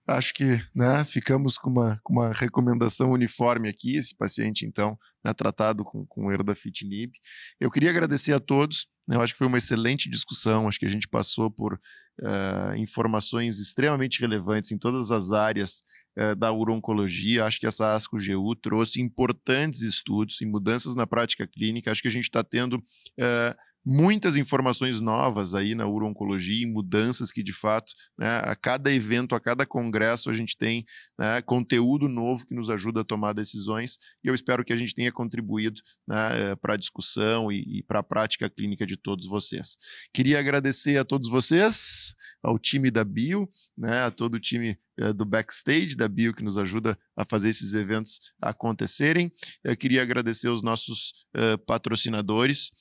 acho que né, ficamos com uma, com uma recomendação uniforme aqui. Esse paciente, então, né, tratado com, com erdafitinib. Eu queria agradecer a todos. Eu acho que foi uma excelente discussão. Acho que a gente passou por uh, informações extremamente relevantes em todas as áreas uh, da urologia. Acho que essa ASCO-GU trouxe importantes estudos e mudanças na prática clínica. Acho que a gente está tendo. Uh, muitas informações novas aí na uro-oncologia e mudanças que, de fato, né, a cada evento, a cada congresso, a gente tem né, conteúdo novo que nos ajuda a tomar decisões e eu espero que a gente tenha contribuído né, eh, para a discussão e, e para a prática clínica de todos vocês. Queria agradecer a todos vocês, ao time da Bio, né, a todo o time uh, do backstage da Bio que nos ajuda a fazer esses eventos acontecerem. Eu queria agradecer os nossos uh, patrocinadores.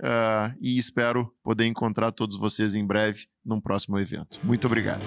Uh, e espero poder encontrar todos vocês em breve num próximo evento. Muito obrigado.